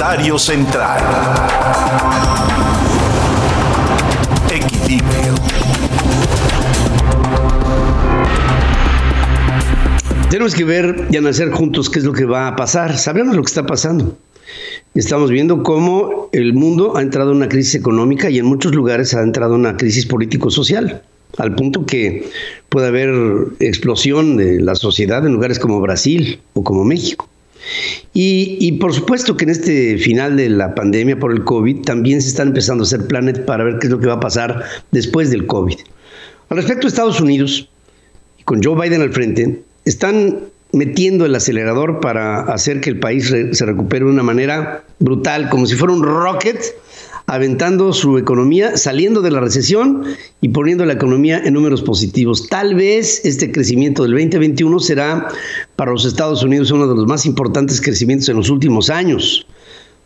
Comentario central. Equilibrio. Tenemos que ver y analizar juntos qué es lo que va a pasar. Sabemos lo que está pasando. Estamos viendo cómo el mundo ha entrado en una crisis económica y en muchos lugares ha entrado en una crisis político-social, al punto que puede haber explosión de la sociedad en lugares como Brasil o como México. Y, por supuesto que en este final de la pandemia por el COVID también se están empezando a hacer planes para ver qué es lo que va a pasar después del COVID. Al respecto de Estados Unidos, con Joe Biden al frente, están metiendo el acelerador para hacer que el país se recupere de una manera brutal, como si fuera un rocket, aventando su economía, saliendo de la recesión y poniendo la economía en números positivos. Tal vez este crecimiento del 2021 será para los Estados Unidos uno de los más importantes crecimientos en los últimos años.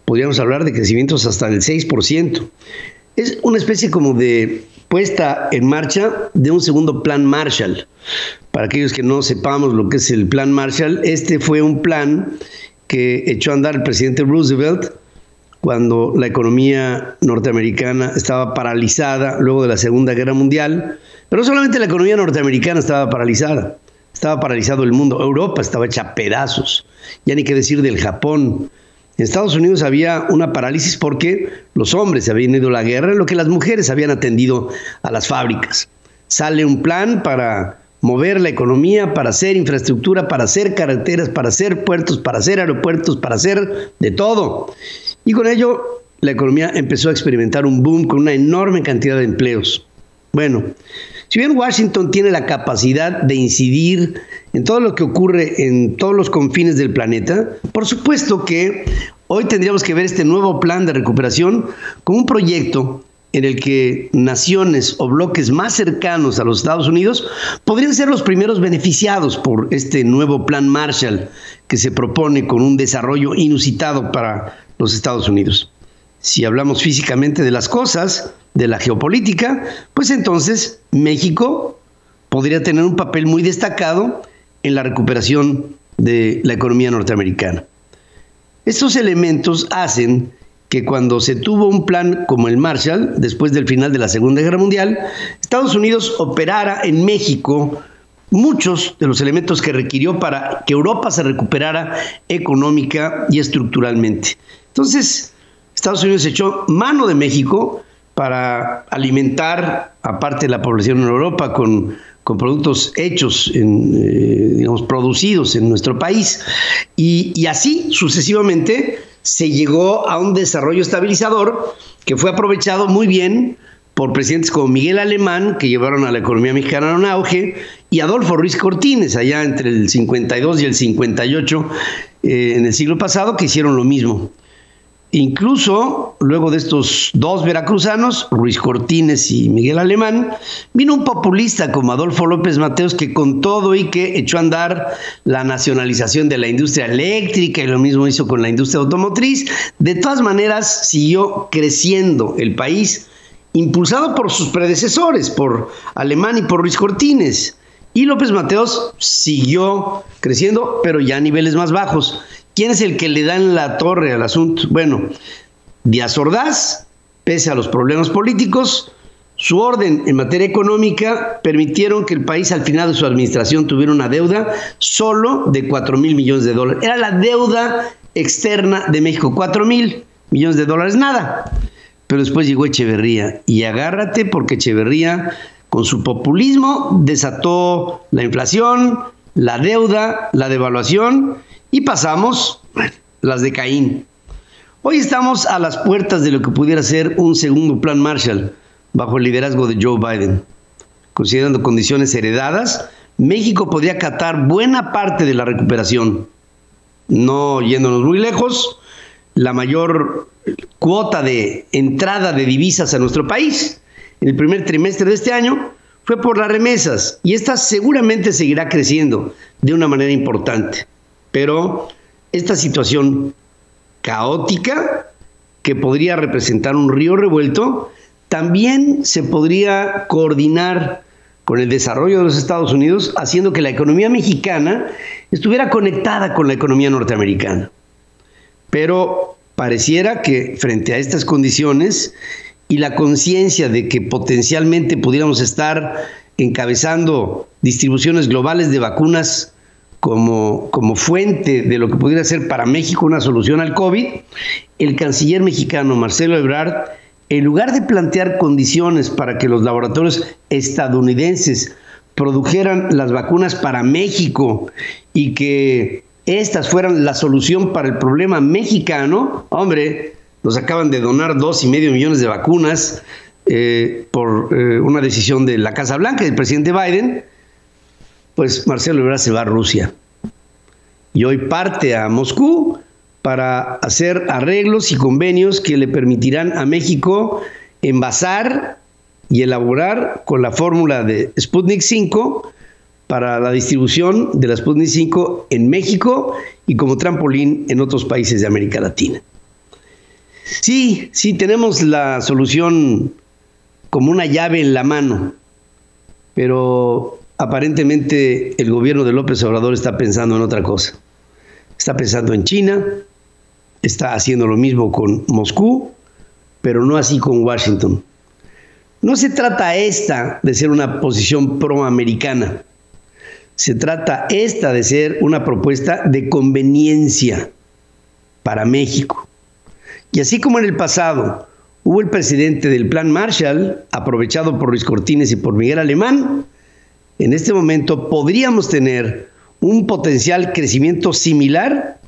Podríamos hablar de crecimientos hasta del 6%. Es una especie como de puesta en marcha de un segundo plan Marshall. Para aquellos que no sepamos lo que es el plan Marshall, este fue un plan que echó a andar el presidente Roosevelt cuando la economía norteamericana estaba paralizada luego de la Segunda Guerra Mundial. Pero no solamente la economía norteamericana estaba paralizada, estaba paralizado el mundo. Europa estaba hecha a pedazos. Ya ni qué decir del Japón. En Estados Unidos había una parálisis porque los hombres habían ido a la guerra, en lo que las mujeres habían atendido a las fábricas. Sale un plan para mover la economía, para hacer infraestructura, para hacer carreteras, para hacer puertos, para hacer aeropuertos, para hacer de todo. Y con ello la economía empezó a experimentar un boom con una enorme cantidad de empleos. Bueno, si bien Washington tiene la capacidad de incidir en todo lo que ocurre en todos los confines del planeta, por supuesto que hoy tendríamos que ver este nuevo plan de recuperación como un proyecto en el que naciones o bloques más cercanos a los Estados Unidos podrían ser los primeros beneficiados por este nuevo plan Marshall que se propone con un desarrollo inusitado para los Estados Unidos. Si hablamos físicamente de las cosas, de la geopolítica, pues entonces México podría tener un papel muy destacado en la recuperación de la economía norteamericana. Estos elementos hacen que cuando se tuvo un plan como el Marshall, después del final de la Segunda Guerra Mundial, Estados Unidos operara en México muchos de los elementos que requirió para que Europa se recuperara económica y estructuralmente. Entonces, Estados Unidos echó mano de México para alimentar, aparte de la población en Europa, con, con productos hechos, eh, digamos, producidos en nuestro país. Y así sucesivamente se llegó a un desarrollo estabilizador que fue aprovechado muy bien por presidentes como Miguel Alemán, que llevaron a la economía mexicana a un auge, y Adolfo Ruiz Cortines, allá entre el 52 y el 58 eh, en el siglo pasado, que hicieron lo mismo. Incluso luego de estos dos veracruzanos, Ruiz Cortines y Miguel Alemán, vino un populista como Adolfo López Mateos que con todo y que echó a andar la nacionalización de la industria eléctrica y lo mismo hizo con la industria automotriz. De todas maneras, siguió creciendo el país, impulsado por sus predecesores, por Alemán y por Ruiz Cortines. Y López Mateos siguió creciendo, pero ya a niveles más bajos. ¿Quién es el que le da en la torre al asunto? Bueno, Díaz Ordaz, pese a los problemas políticos, su orden en materia económica permitieron que el país al final de su administración tuviera una deuda solo de 4 mil millones de dólares. Era la deuda externa de México, 4 mil millones de dólares, nada. Pero después llegó Echeverría y agárrate porque Echeverría con su populismo desató la inflación, la deuda, la devaluación y pasamos las de Caín. Hoy estamos a las puertas de lo que pudiera ser un segundo plan Marshall bajo el liderazgo de Joe Biden. Considerando condiciones heredadas, México podría acatar buena parte de la recuperación. No yéndonos muy lejos, la mayor cuota de entrada de divisas a nuestro país en el primer trimestre de este año fue por las remesas y esta seguramente seguirá creciendo de una manera importante. Pero esta situación caótica que podría representar un río revuelto, también se podría coordinar con el desarrollo de los Estados Unidos, haciendo que la economía mexicana estuviera conectada con la economía norteamericana. Pero Pareciera que frente a estas condiciones y la conciencia de que potencialmente pudiéramos estar encabezando distribuciones globales de vacunas como, como fuente de lo que pudiera ser para México una solución al COVID, el canciller mexicano Marcelo Ebrard, en lugar de plantear condiciones para que los laboratorios estadounidenses produjeran las vacunas para México y que estas fueran la solución para el problema mexicano, hombre, nos acaban de donar dos y medio millones de vacunas eh, por eh, una decisión de la Casa Blanca del presidente Biden, pues Marcelo Ebrard se va a Rusia y hoy parte a Moscú para hacer arreglos y convenios que le permitirán a México envasar y elaborar con la fórmula de Sputnik 5 para la distribución de la Sputnik 5 en México y como trampolín en otros países de América Latina. Sí, sí, tenemos la solución como una llave en la mano, pero aparentemente el gobierno de López Obrador está pensando en otra cosa. Está pensando en China, está haciendo lo mismo con Moscú, pero no así con Washington. No se trata esta de ser una posición proamericana. Se trata esta de ser una propuesta de conveniencia para México. Y así como en el pasado hubo el presidente del Plan Marshall, aprovechado por Luis Cortines y por Miguel Alemán, en este momento podríamos tener un potencial crecimiento similar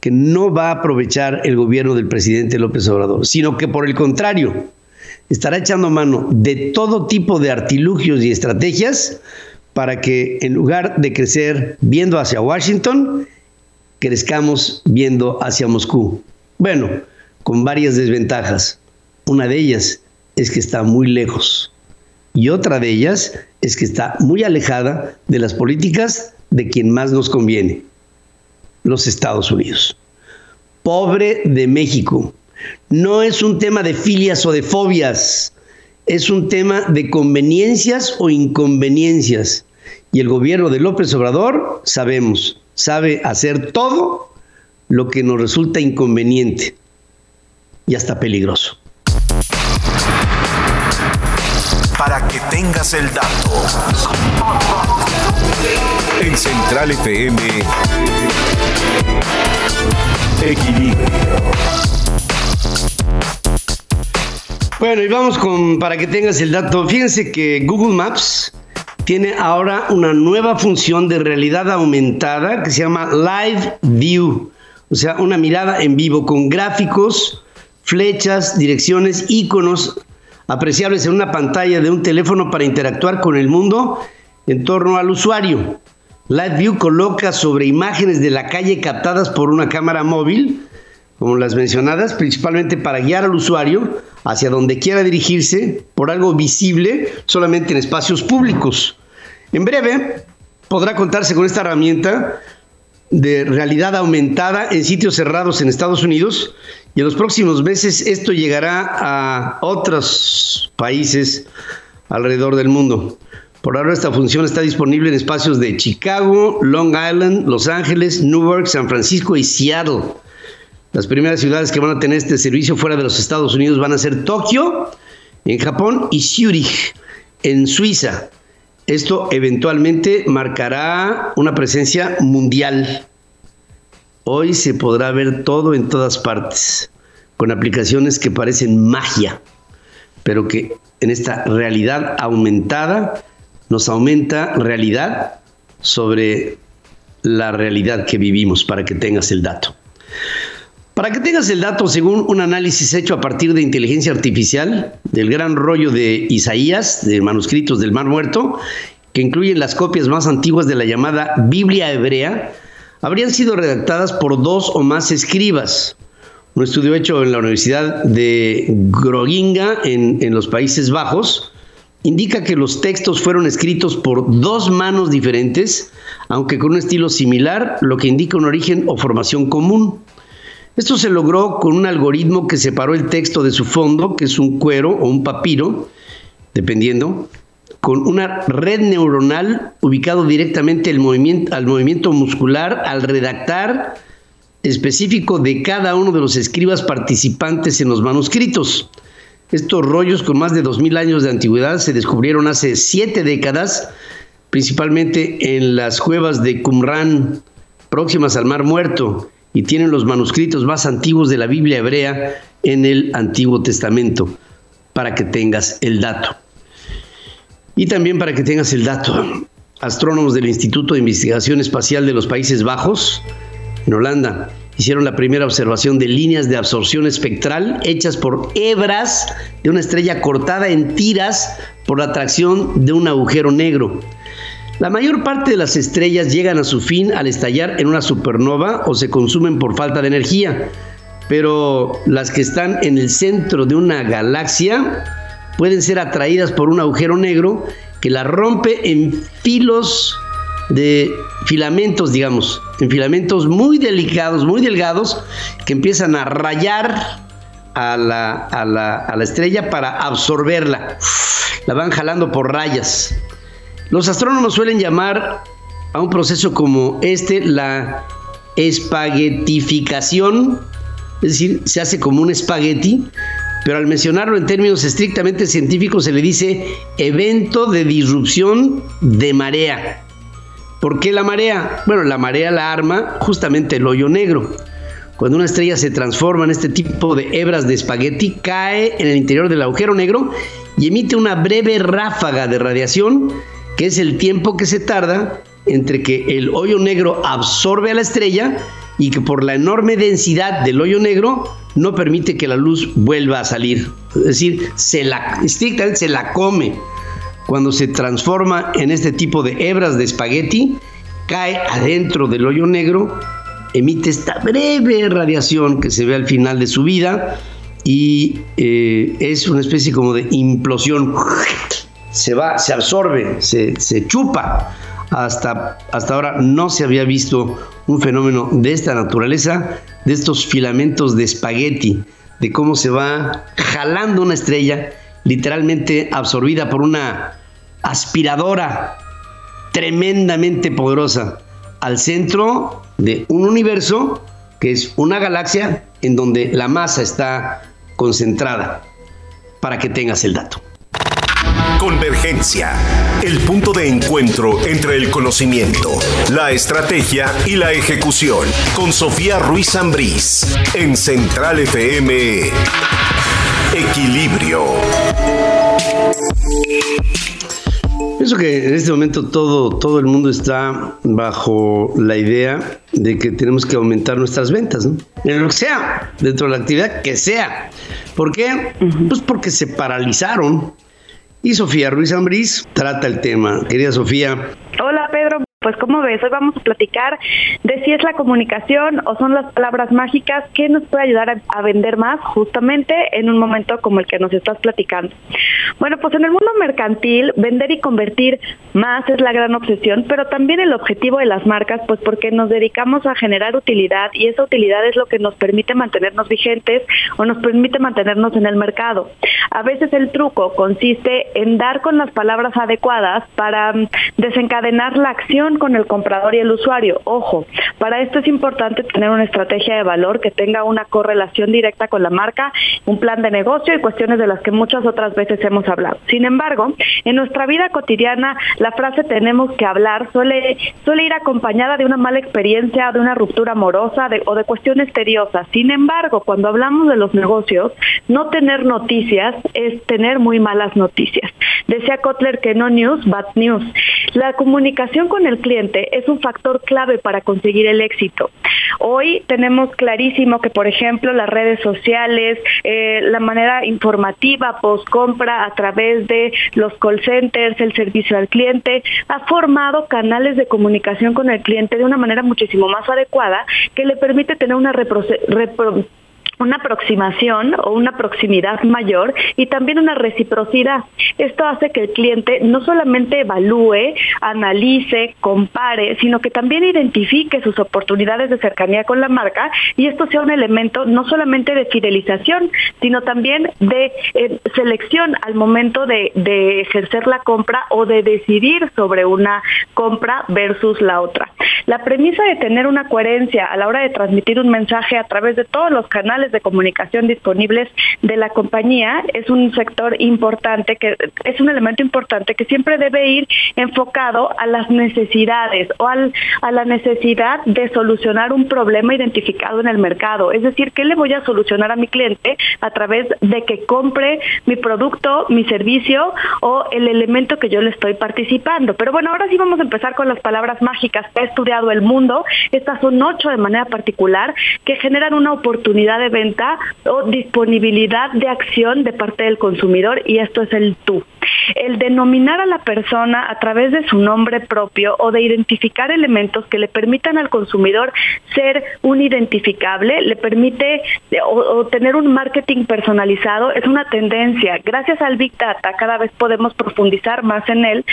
que no va a aprovechar el gobierno del presidente López Obrador, sino que por el contrario, estará echando mano de todo tipo de artilugios y estrategias para que en lugar de crecer viendo hacia Washington, crezcamos viendo hacia Moscú. Bueno, con varias desventajas. Una de ellas es que está muy lejos y otra de ellas es que está muy alejada de las políticas de quien más nos conviene, los Estados Unidos. Pobre de México, no es un tema de filias o de fobias, es un tema de conveniencias o inconveniencias. Y el gobierno de López Obrador, sabemos, sabe hacer todo lo que nos resulta inconveniente y hasta peligroso. Para que tengas el dato. En Central FM, Equilibrio. Bueno, y vamos con, para que tengas el dato, fíjense que Google Maps tiene ahora una nueva función de realidad aumentada que se llama Live View, o sea, una mirada en vivo con gráficos, flechas, direcciones, iconos apreciables en una pantalla de un teléfono para interactuar con el mundo en torno al usuario. Live View coloca sobre imágenes de la calle captadas por una cámara móvil como las mencionadas, principalmente para guiar al usuario hacia donde quiera dirigirse por algo visible solamente en espacios públicos. En breve podrá contarse con esta herramienta de realidad aumentada en sitios cerrados en Estados Unidos y en los próximos meses esto llegará a otros países alrededor del mundo. Por ahora esta función está disponible en espacios de Chicago, Long Island, Los Ángeles, Newark, San Francisco y Seattle. Las primeras ciudades que van a tener este servicio fuera de los Estados Unidos van a ser Tokio, en Japón, y Zurich, en Suiza. Esto eventualmente marcará una presencia mundial. Hoy se podrá ver todo en todas partes, con aplicaciones que parecen magia, pero que en esta realidad aumentada nos aumenta realidad sobre la realidad que vivimos, para que tengas el dato. Para que tengas el dato, según un análisis hecho a partir de inteligencia artificial del gran rollo de Isaías, de manuscritos del Mar Muerto, que incluyen las copias más antiguas de la llamada Biblia hebrea, habrían sido redactadas por dos o más escribas. Un estudio hecho en la Universidad de Groninga, en, en los Países Bajos, indica que los textos fueron escritos por dos manos diferentes, aunque con un estilo similar, lo que indica un origen o formación común. Esto se logró con un algoritmo que separó el texto de su fondo, que es un cuero o un papiro, dependiendo, con una red neuronal ubicado directamente al movimiento muscular al redactar específico de cada uno de los escribas participantes en los manuscritos. Estos rollos con más de 2.000 años de antigüedad se descubrieron hace siete décadas, principalmente en las cuevas de Qumran, próximas al Mar Muerto, y tienen los manuscritos más antiguos de la Biblia hebrea en el Antiguo Testamento, para que tengas el dato. Y también para que tengas el dato, astrónomos del Instituto de Investigación Espacial de los Países Bajos, en Holanda, hicieron la primera observación de líneas de absorción espectral hechas por hebras de una estrella cortada en tiras por la atracción de un agujero negro. La mayor parte de las estrellas llegan a su fin al estallar en una supernova o se consumen por falta de energía, pero las que están en el centro de una galaxia pueden ser atraídas por un agujero negro que la rompe en filos de filamentos, digamos, en filamentos muy delicados, muy delgados, que empiezan a rayar a la, a la, a la estrella para absorberla. La van jalando por rayas. Los astrónomos suelen llamar a un proceso como este la espaguetificación, es decir, se hace como un espagueti, pero al mencionarlo en términos estrictamente científicos se le dice evento de disrupción de marea. ¿Por qué la marea? Bueno, la marea la arma justamente el hoyo negro. Cuando una estrella se transforma en este tipo de hebras de espagueti, cae en el interior del agujero negro y emite una breve ráfaga de radiación, que es el tiempo que se tarda entre que el hoyo negro absorbe a la estrella y que por la enorme densidad del hoyo negro no permite que la luz vuelva a salir. Es decir, se la, estrictamente se la come cuando se transforma en este tipo de hebras de espagueti, cae adentro del hoyo negro, emite esta breve radiación que se ve al final de su vida y eh, es una especie como de implosión. Se va, se absorbe, se, chupa. Hasta, hasta ahora no se había visto un fenómeno de esta naturaleza, de estos filamentos de espagueti, de cómo se va jalando una estrella literalmente absorbida por una aspiradora tremendamente poderosa al centro de un universo que es una galaxia en donde la masa está concentrada, para que tengas el dato. Convergencia, el punto de encuentro entre el conocimiento, la estrategia y la ejecución, con Sofía Ruiz Ambrís, en Central FM. Equilibrio. Pienso que en este momento todo, todo el mundo está bajo la idea de que tenemos que aumentar nuestras ventas, ¿no? En lo que sea, dentro de la actividad que sea. ¿Por qué? Pues porque se paralizaron. Y Sofía Ruiz Ambrís trata el tema. Querida Sofía. Hola Pedro, pues como ves, hoy vamos a platicar de si es la comunicación o son las palabras mágicas que nos puede ayudar a, vender más justamente en un momento como el que nos estás platicando. Bueno, pues en el mundo mercantil, vender y convertir más es la gran obsesión, pero también el objetivo de las marcas, pues porque nos dedicamos a generar utilidad y esa utilidad es lo que nos permite mantenernos vigentes o nos permite mantenernos en el mercado. A veces el truco consiste en dar con las palabras adecuadas para mm, desencadenar la acción con el comprador y el usuario. Ojo, para esto es importante tener una estrategia de valor que tenga una correlación directa con la marca, un plan de negocio y cuestiones de las que muchas otras veces hemos hablado. Sin embargo, en nuestra vida cotidiana, la frase tenemos que hablar suele, suele ir acompañada de una mala experiencia, de una ruptura amorosa o de cuestiones tediosas. Sin embargo, cuando hablamos de los negocios, no tener noticias es tener muy malas noticias. Decía Kotler que no news, bad news. La comunicación con el cliente es un factor clave para conseguir el éxito. Hoy tenemos clarísimo que, por ejemplo, las redes sociales, eh, la manera informativa post compra a través de los call centers, el servicio al cliente, ha formado canales de comunicación con el cliente de una manera muchísimo más adecuada que le permite tener una repro una aproximación o una proximidad mayor y también una reciprocidad. Esto hace que el cliente no solamente evalúe, analice, compare, sino que también identifique sus oportunidades de cercanía con la marca y esto sea un elemento no solamente de fidelización, sino también de eh, selección al momento de, de ejercer la compra o de decidir sobre una compra versus la otra. La premisa de tener una coherencia a la hora de transmitir un mensaje a través de todos los canales de comunicación disponibles de la compañía es un sector importante, que es un elemento importante que siempre debe ir enfocado a las necesidades o al, a la necesidad de solucionar un problema identificado en el mercado. Es decir, ¿qué le voy a solucionar a mi cliente a través de que compre mi producto, mi servicio o el elemento que yo le estoy participando? Pero bueno, ahora sí vamos a empezar con las palabras mágicas que ha estudiado el mundo. Estas son ocho de manera particular que generan una oportunidad de venta o disponibilidad de acción de parte del consumidor y esto es el tú. El denominar a la persona a través de su nombre propio o de identificar elementos que le permitan al consumidor ser un identificable, le permite o, tener un marketing personalizado, es una tendencia. Gracias al Big Data cada vez podemos profundizar más en él,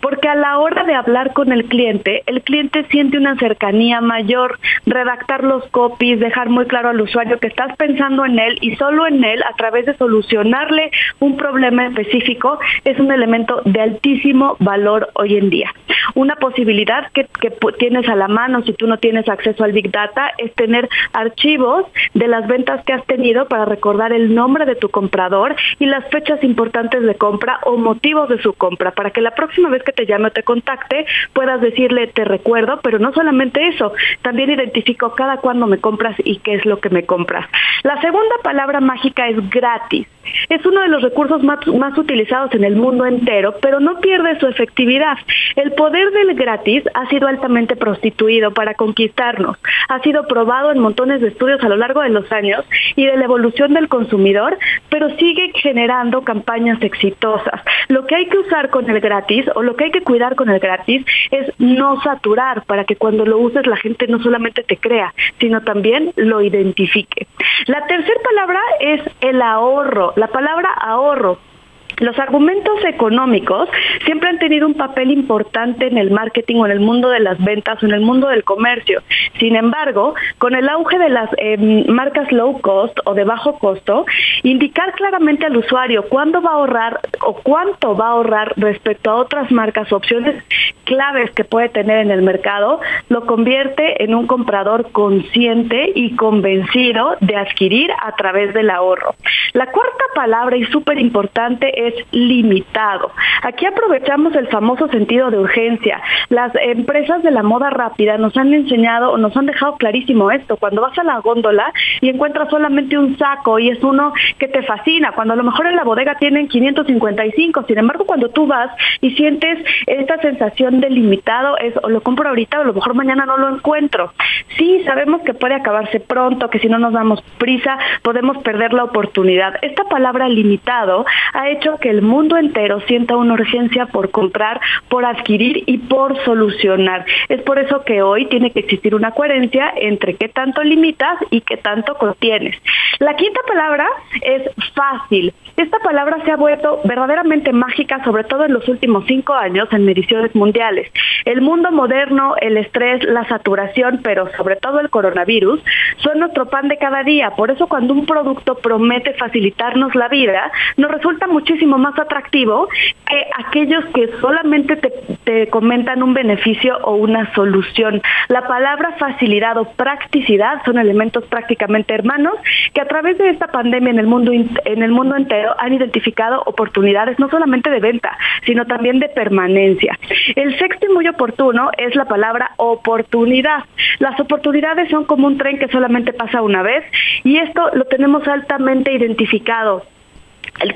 porque a la hora de hablar con el cliente, el cliente siente una cercanía mayor, redactar los copies, dejar muy claro al usuario que estás pensando en él y solo en él a través de solucionarle un problema específico es un elemento de altísimo valor hoy en día. Una posibilidad que, tienes a la mano si tú no tienes acceso al Big Data es tener archivos de las ventas que has tenido para recordar el nombre de tu comprador y las fechas importantes de compra o motivos de su compra para que la próxima vez que te llame o te contacte puedas decirle te recuerdo, pero no solamente eso, también identifico cada cuándo me compras y qué es lo que me compras. La segunda palabra mágica es gratis. Es uno de los recursos más, más utilizados en el mundo entero, pero no pierde su efectividad. El poder del gratis ha sido altamente prostituido para conquistarnos. Ha sido probado en montones de estudios a lo largo de los años y de la evolución del consumidor, pero sigue generando campañas exitosas. Lo que hay que usar con el gratis o lo que hay que cuidar con el gratis es no saturar para que cuando lo uses la gente no solamente te crea, sino también lo identifique. La tercera palabra es el ahorro. La palabra ahorro los argumentos económicos siempre han tenido un papel importante en el marketing o en el mundo de las ventas o en el mundo del comercio. Sin embargo, con el auge de las em, marcas low cost o de bajo costo, indicar claramente al usuario cuándo va a ahorrar o cuánto va a ahorrar respecto a otras marcas, opciones claves que puede tener en el mercado, lo convierte en un comprador consciente y convencido de adquirir a través del ahorro. La cuarta palabra y súper importante es limitado. Aquí aprovechamos el famoso sentido de urgencia. Las empresas de la moda rápida nos han enseñado nos han dejado clarísimo esto. Cuando vas a la góndola y encuentras solamente un saco y es uno que te fascina, cuando a lo mejor en la bodega tienen 555, sin embargo cuando tú vas y sientes esta sensación de limitado es o lo compro ahorita o a lo mejor mañana no lo encuentro. Sí, sabemos que puede acabarse pronto, que si no nos damos prisa podemos perder la oportunidad. Esta palabra limitado ha hecho que el mundo entero sienta una urgencia por comprar, por adquirir y por solucionar. Es por eso que hoy tiene que existir una coherencia entre qué tanto limitas y qué tanto contienes. La quinta palabra es fácil. Esta palabra se ha vuelto verdaderamente mágica, sobre todo en los últimos cinco años en mediciones mundiales. El mundo moderno, el estrés, la saturación, pero sobre todo el coronavirus, son nuestro pan de cada día. Por eso cuando un producto promete facilitarnos la vida, nos resulta muchísimo más atractivo que aquellos que solamente te, comentan un beneficio o una solución. La palabra facilidad o practicidad son elementos prácticamente hermanos que a través de esta pandemia en el mundo en el mundo entero han identificado oportunidades no solamente de venta, sino también de permanencia. El sexto y muy oportuno es la palabra oportunidad. Las oportunidades son como un tren que solamente pasa una vez y esto lo tenemos altamente identificado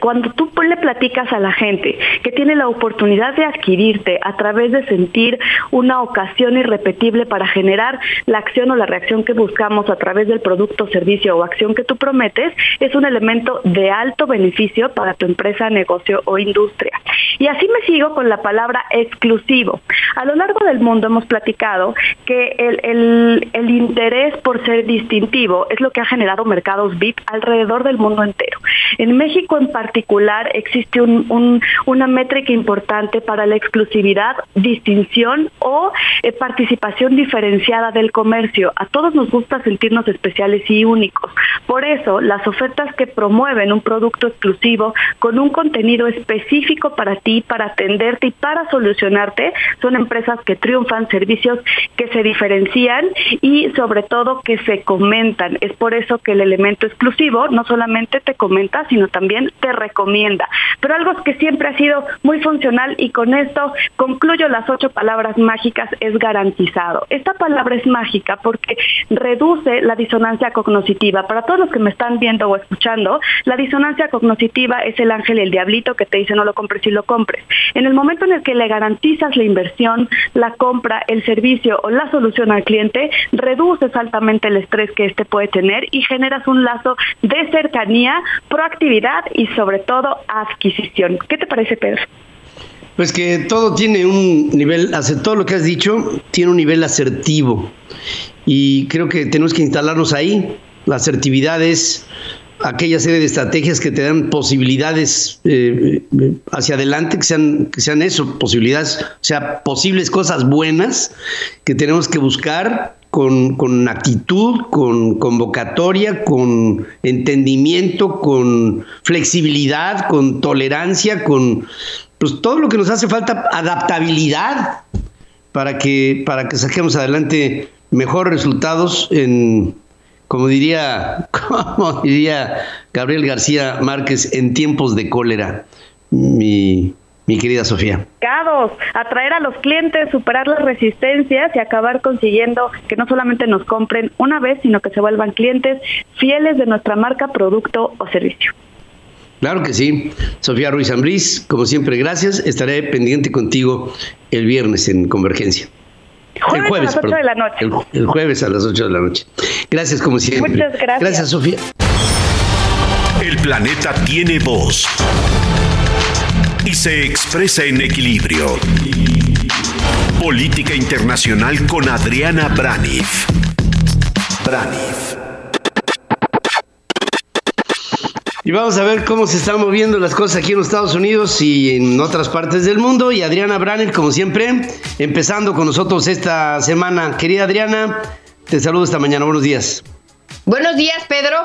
cuando tú le platicas a la gente que tiene la oportunidad de adquirirte a través de sentir una ocasión irrepetible para generar la acción o la reacción que buscamos a través del producto, servicio o acción que tú prometes, es un elemento de alto beneficio para tu empresa, negocio o industria. Y así me sigo con la palabra exclusivo. A lo largo del mundo hemos platicado que el, el interés por ser distintivo es lo que ha generado mercados VIP alrededor del mundo entero. En México en particular existe una métrica importante para la exclusividad, distinción o eh, participación diferenciada del comercio. A todos nos gusta sentirnos especiales y únicos. Por eso, las ofertas que promueven un producto exclusivo con un contenido específico para ti, para atenderte y para solucionarte, son empresas que triunfan, servicios que se diferencian y sobre todo que se comentan. Es por eso que el elemento exclusivo no solamente te comenta, sino también te recomienda. Pero algo que siempre ha sido muy funcional y con esto concluyo las ocho palabras mágicas es garantizado. Esta palabra es mágica porque reduce la disonancia cognitiva. Para todos los que me están viendo o escuchando, la disonancia cognitiva es el ángel el diablito que te dice no lo compres y lo compres. En el momento en el que le garantizas la inversión, la compra, el servicio o la solución al cliente, reduces altamente el estrés que éste puede tener y generas un lazo de cercanía, proactividad y sobre todo adquisición. ¿Qué te parece, Pedro? Pues que todo tiene un nivel, todo lo que has dicho tiene un nivel asertivo y creo que tenemos que instalarnos ahí. La asertividad es aquella serie de estrategias que te dan posibilidades eh, hacia adelante, que sean, que sean eso, posibilidades, o sea, posibles cosas buenas que tenemos que buscar con, con actitud, con convocatoria, con entendimiento, con flexibilidad, con tolerancia, con pues todo lo que nos hace falta, adaptabilidad para que, para que saquemos adelante mejores resultados en, como diría, como diría Gabriel García Márquez, en tiempos de cólera, mi, mi querida Sofía. Atraer a los clientes, superar las resistencias y acabar consiguiendo que no solamente nos compren una vez, sino que se vuelvan clientes fieles de nuestra marca, producto o servicio. Claro que sí. Sofía Ruiz Ambrís, como siempre, gracias. Estaré pendiente contigo el viernes en Convergencia. el jueves a las 8 de la noche. El, jueves a las 8 de la noche. Gracias como siempre. Muchas gracias. Gracias, Sofía. El planeta tiene voz y se expresa en equilibrio. Política Internacional con Adriana Braniff. Braniff. Y vamos a ver cómo se están moviendo las cosas aquí en los Estados Unidos y en otras partes del mundo. Y Adriana Branner, como siempre, empezando con nosotros esta semana. Querida Adriana, te saludo esta mañana. Buenos días. Buenos días, Pedro.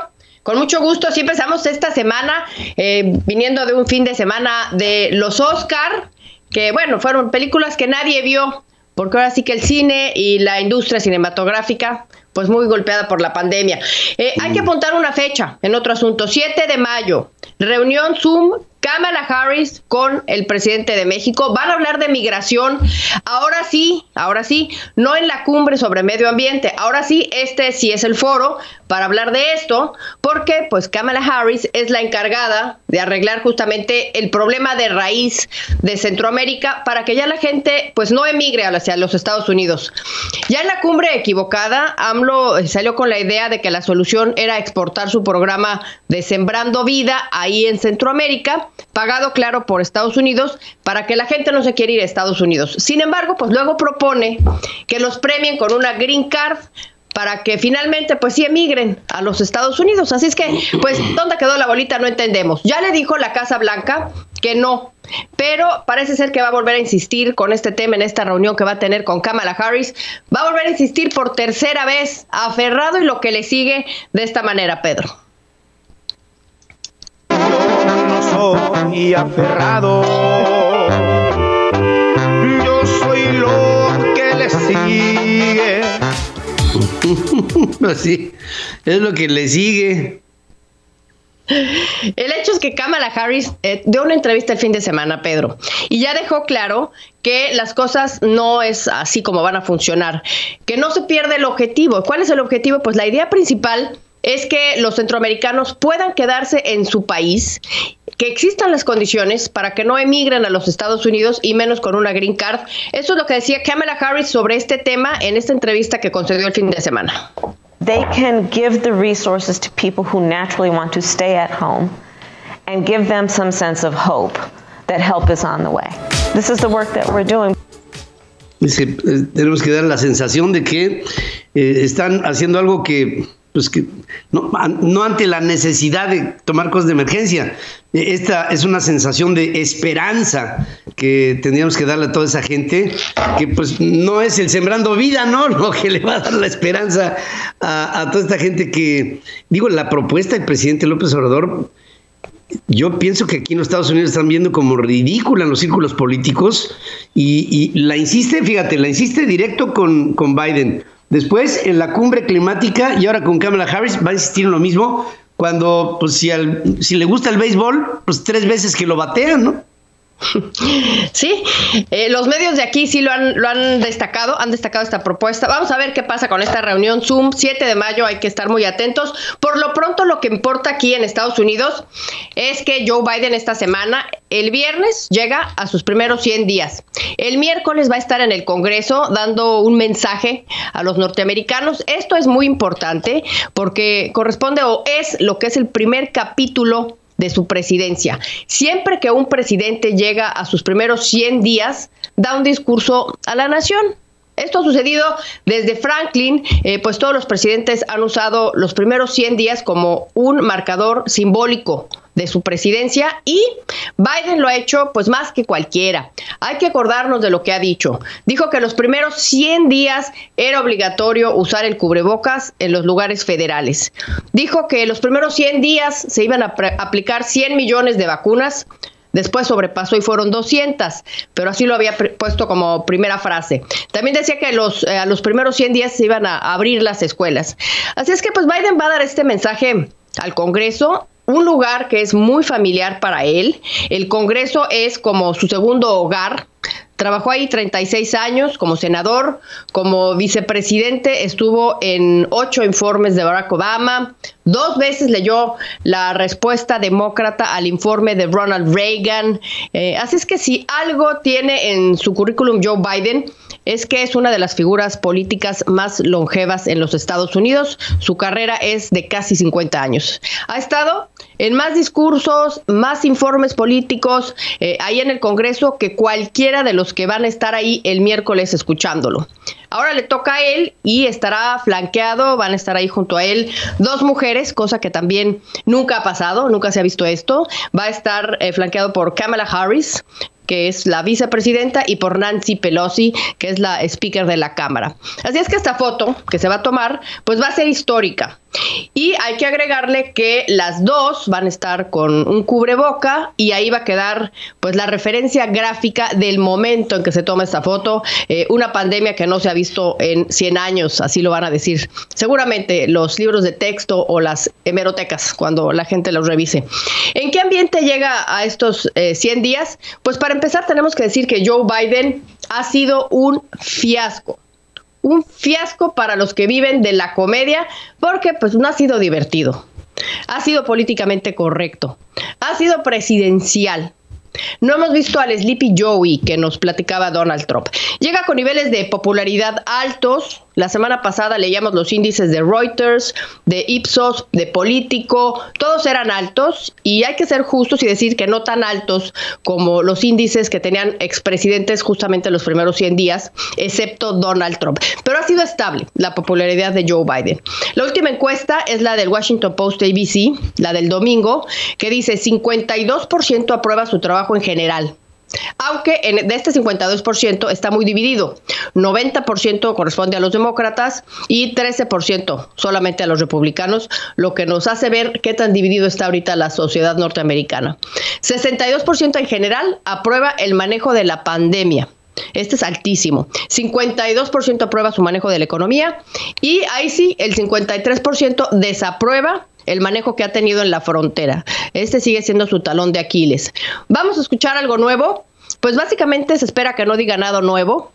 Con mucho gusto, sí empezamos esta semana eh, viniendo de un fin de semana de los Oscar, que bueno, fueron películas que nadie vio, porque ahora sí que el cine y la industria cinematográfica pues muy golpeada por la pandemia. Eh, hay que apuntar una fecha en otro asunto, 7 de mayo, reunión Zoom Kamala Harris con el presidente de México. Van a hablar de migración. Ahora sí, ahora sí, no en la cumbre sobre medio ambiente. Ahora sí, este sí es el foro para hablar de esto, porque pues Kamala Harris es la encargada de arreglar justamente el problema de raíz de Centroamérica para que ya la gente pues no emigre hacia los Estados Unidos. Ya en la cumbre equivocada, AMLO salió con la idea de que la solución era exportar su programa de Sembrando Vida ahí en Centroamérica pagado, claro, por Estados Unidos, para que la gente no se quiera ir a Estados Unidos. Sin embargo, pues luego propone que los premien con una green card para que finalmente pues sí emigren a los Estados Unidos. Así es que, pues, ¿dónde quedó la bolita? No entendemos. Ya le dijo la Casa Blanca que no, pero parece ser que va a volver a insistir con este tema en esta reunión que va a tener con Kamala Harris. Va a volver a insistir por tercera vez, aferrado y lo que le sigue de esta manera, Pedro soy aferrado. Yo soy lo que le sigue. Así, es lo que le sigue. El hecho es que Kamala Harris eh, dio una entrevista el fin de semana, Pedro, y ya dejó claro que las cosas no es así como van a funcionar, que no se pierde el objetivo. ¿Cuál es el objetivo? Pues la idea principal es que los centroamericanos puedan quedarse en su país, que existan las condiciones para que no emigren a los Estados Unidos y menos con una green card. Eso es lo que decía Kamala Harris sobre este tema en esta entrevista que concedió el fin de semana. They can give the resources to people who naturally want to stay at home and give them some sense of hope that help is on the way. This is the work that we're doing. Dice, eh, tenemos que dar la sensación de que eh, están haciendo algo que pues que no, ante la necesidad de tomar cosas de emergencia. Esta es una sensación de esperanza que tendríamos que darle a toda esa gente, que pues no es el sembrando vida, ¿no? Lo que le va a dar la esperanza a, toda esta gente que, digo, la propuesta del presidente López Obrador yo pienso que aquí en los Estados Unidos están viendo como ridícula en los círculos políticos y, la insiste, fíjate, la insiste directo con, con, Biden. Después, en la cumbre climática y ahora con Kamala Harris, va a insistir en lo mismo. Cuando, pues, si, al, si le gusta el béisbol, pues tres veces que lo batean, ¿no? Sí, eh, los medios de aquí sí lo han, lo han destacado, han destacado esta propuesta. Vamos a ver qué pasa con esta reunión Zoom, 7 de mayo, hay que estar muy atentos. Por lo pronto, lo que importa aquí en Estados Unidos es que Joe Biden esta semana, el viernes, llega a sus primeros 100 días. El miércoles va a estar en el Congreso dando un mensaje a los norteamericanos. Esto es muy importante porque corresponde o es lo que es el primer capítulo de su presidencia. Siempre que un presidente llega a sus primeros 100 días, da un discurso a la nación. Esto ha sucedido desde Franklin, eh, pues todos los presidentes han usado los primeros 100 días como un marcador simbólico de su presidencia y Biden lo ha hecho pues más que cualquiera. Hay que acordarnos de lo que ha dicho. Dijo que los primeros 100 días era obligatorio usar el cubrebocas en los lugares federales. Dijo que los primeros 100 días se iban a aplicar 100 millones de vacunas. Después sobrepasó y fueron 200, pero así lo había puesto como primera frase. También decía que los, eh, a los primeros 100 días se iban a abrir las escuelas. Así es que pues Biden va a dar este mensaje al Congreso un lugar que es muy familiar para él. El Congreso es como su segundo hogar. Trabajó ahí 36 años como senador, como vicepresidente, estuvo en ocho informes de Barack Obama, dos veces leyó la respuesta demócrata al informe de Ronald Reagan. Eh, así es que si algo tiene en su currículum Joe Biden, es que es una de las figuras políticas más longevas en los Estados Unidos. Su carrera es de casi 50 años. Ha estado en más discursos, más informes políticos eh, ahí en el Congreso que cualquiera de los que van a estar ahí el miércoles escuchándolo. Ahora le toca a él y estará flanqueado, van a estar ahí junto a él dos mujeres, cosa que también nunca ha pasado, nunca se ha visto esto. Va a estar eh, flanqueado por Kamala Harris, que es la vicepresidenta, y por Nancy Pelosi, que es la speaker de la Cámara. Así es que esta foto que se va a tomar, pues va a ser histórica. Y hay que agregarle que las dos van a estar con un cubreboca y ahí va a quedar pues la referencia gráfica del momento en que se toma esta foto, eh, una pandemia que no se ha visto en 100 años, así lo van a decir seguramente los libros de texto o las hemerotecas cuando la gente los revise. ¿En qué ambiente llega a estos 100 eh, días? Pues para empezar tenemos que decir que Joe Biden ha sido un fiasco un fiasco para los que viven de la comedia porque pues no ha sido divertido. Ha sido políticamente correcto. Ha sido presidencial. No hemos visto al Sleepy Joey que nos platicaba Donald Trump. Llega con niveles de popularidad altos. La semana pasada leíamos los índices de Reuters, de Ipsos, de Político. Todos eran altos y hay que ser justos y decir que no tan altos como los índices que tenían expresidentes justamente en los primeros 100 días, excepto Donald Trump. Pero ha sido estable la popularidad de Joe Biden. La última encuesta es la del Washington Post ABC, la del domingo, que dice 52% aprueba su trabajo en general. Aunque de este 52% está muy dividido. 90% corresponde a los demócratas y 13% solamente a los republicanos, lo que nos hace ver qué tan dividido está ahorita la sociedad norteamericana. 62% en general aprueba el manejo de la pandemia. Este es altísimo. 52% aprueba su manejo de la economía y ahí sí, el 53% desaprueba el manejo que ha tenido en la frontera. Este sigue siendo su talón de Aquiles. Vamos a escuchar algo nuevo. Pues básicamente se espera que no diga nada nuevo,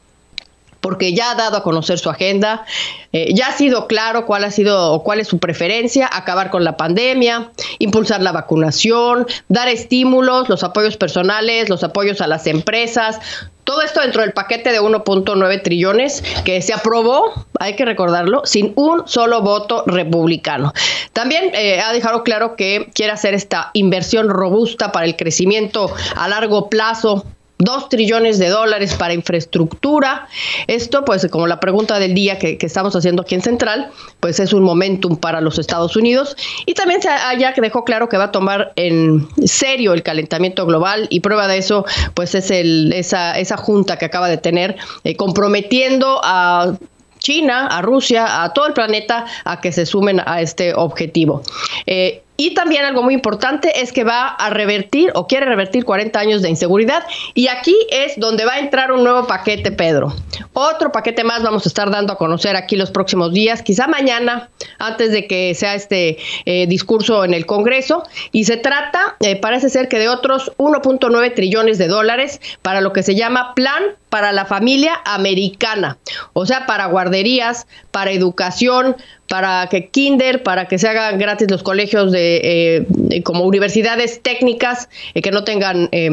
porque ya ha dado a conocer su agenda, eh, ya ha sido claro cuál ha sido o cuál es su preferencia, acabar con la pandemia, impulsar la vacunación, dar estímulos, los apoyos personales, los apoyos a las empresas, todo esto dentro del paquete de 1.9 trillones que se aprobó, hay que recordarlo, sin un solo voto republicano. También eh, ha dejado claro que quiere hacer esta inversión robusta para el crecimiento a largo plazo dos trillones de dólares para infraestructura. Esto, pues, como la pregunta del día que, estamos haciendo aquí en Central, pues es un momentum para los Estados Unidos. Y también se que dejó claro que va a tomar en serio el calentamiento global y prueba de eso, pues es el, esa, esa junta que acaba de tener eh, comprometiendo a China, a Rusia, a todo el planeta a que se sumen a este objetivo. Eh, y también algo muy importante es que va a revertir o quiere revertir 40 años de inseguridad. Y aquí es donde va a entrar un nuevo paquete, Pedro. Otro paquete más vamos a estar dando a conocer aquí los próximos días, quizá mañana, antes de que sea este eh, discurso en el Congreso. Y se trata, eh, parece ser que de otros 1.9 trillones de dólares para lo que se llama Plan para la Familia Americana. O sea, para guarderías, para educación, para que kinder, para que se hagan gratis los colegios de, eh, como universidades técnicas eh, que no tengan eh,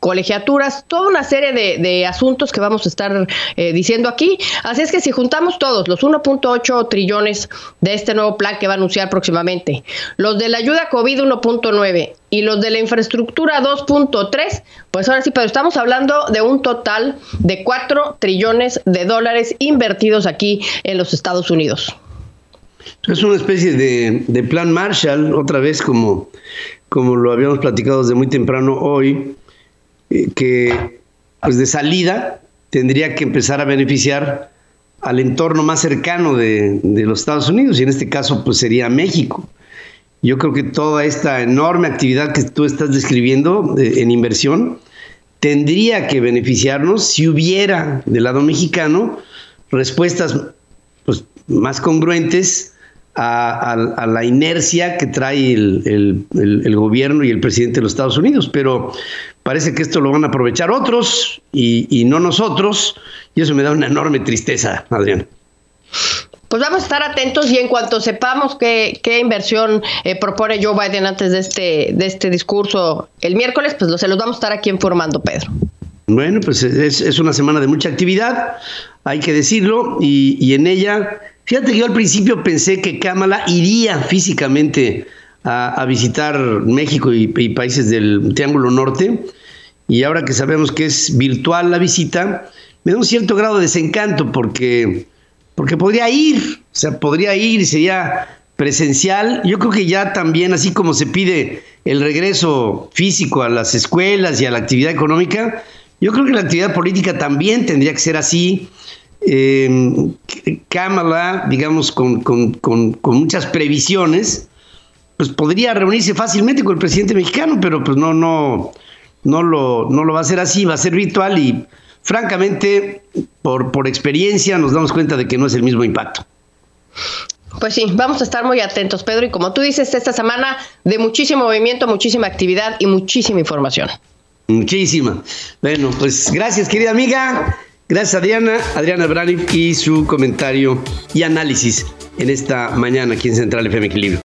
colegiaturas, toda una serie de, asuntos que vamos a estar diciendo aquí. Así es que si juntamos todos los 1.8 trillones de este nuevo plan que va a anunciar próximamente, los de la ayuda COVID 1.9 y los de la infraestructura 2.3, pues ahora sí, pero estamos hablando de un total de 4 trillones de dólares invertidos aquí en los Estados Unidos. Es una especie de, plan Marshall, otra vez como, como lo habíamos platicado desde muy temprano hoy, eh, que pues de salida tendría que empezar a beneficiar al entorno más cercano de, los Estados Unidos, y en este caso pues sería México. Yo creo que toda esta enorme actividad que tú estás describiendo eh, en inversión tendría que beneficiarnos si hubiera del lado mexicano respuestas pues, más congruentes a, la inercia que trae el, gobierno y el presidente de los Estados Unidos, pero parece que esto lo van a aprovechar otros y, no nosotros, y eso me da una enorme tristeza, Adrián. Pues vamos a estar atentos y en cuanto sepamos qué, inversión eh, propone Joe Biden antes de este, de este discurso el miércoles, pues se los vamos a estar aquí informando, Pedro. Bueno, pues es, una semana de mucha actividad, hay que decirlo, y, y en ella Fíjate que yo al principio pensé que Kamala iría físicamente a, visitar México y, países del Triángulo Norte, y ahora que sabemos que es virtual la visita, me da un cierto grado de desencanto porque, porque podría ir, o sea, podría ir y sería presencial. Yo creo que ya también, así como se pide el regreso físico a las escuelas y a la actividad económica, yo creo que la actividad política también tendría que ser así eh, Kamala, digamos, con, muchas previsiones, pues podría reunirse fácilmente con el presidente mexicano, pero pues no, no, no lo, no lo va a hacer así, va a ser virtual y francamente, por, por experiencia, nos damos cuenta de que no es el mismo impacto. Pues sí, vamos a estar muy atentos, Pedro, y como tú dices, esta semana de muchísimo movimiento, muchísima actividad y muchísima información. Muchísima. Bueno, pues gracias, querida amiga. Gracias Adriana, Adriana Brani y su comentario y análisis en esta mañana aquí en Central FM Equilibrio.